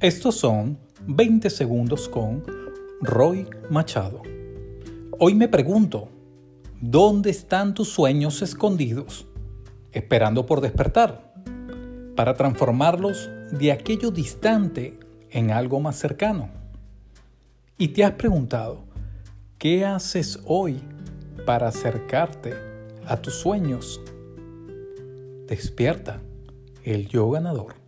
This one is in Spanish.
Estos son 20 segundos con Roy Machado. Hoy me pregunto, ¿dónde están tus sueños escondidos? Esperando por despertar, para transformarlos de aquello distante en algo más cercano. Y te has preguntado, ¿qué haces hoy para acercarte a tus sueños? Despierta el yo ganador.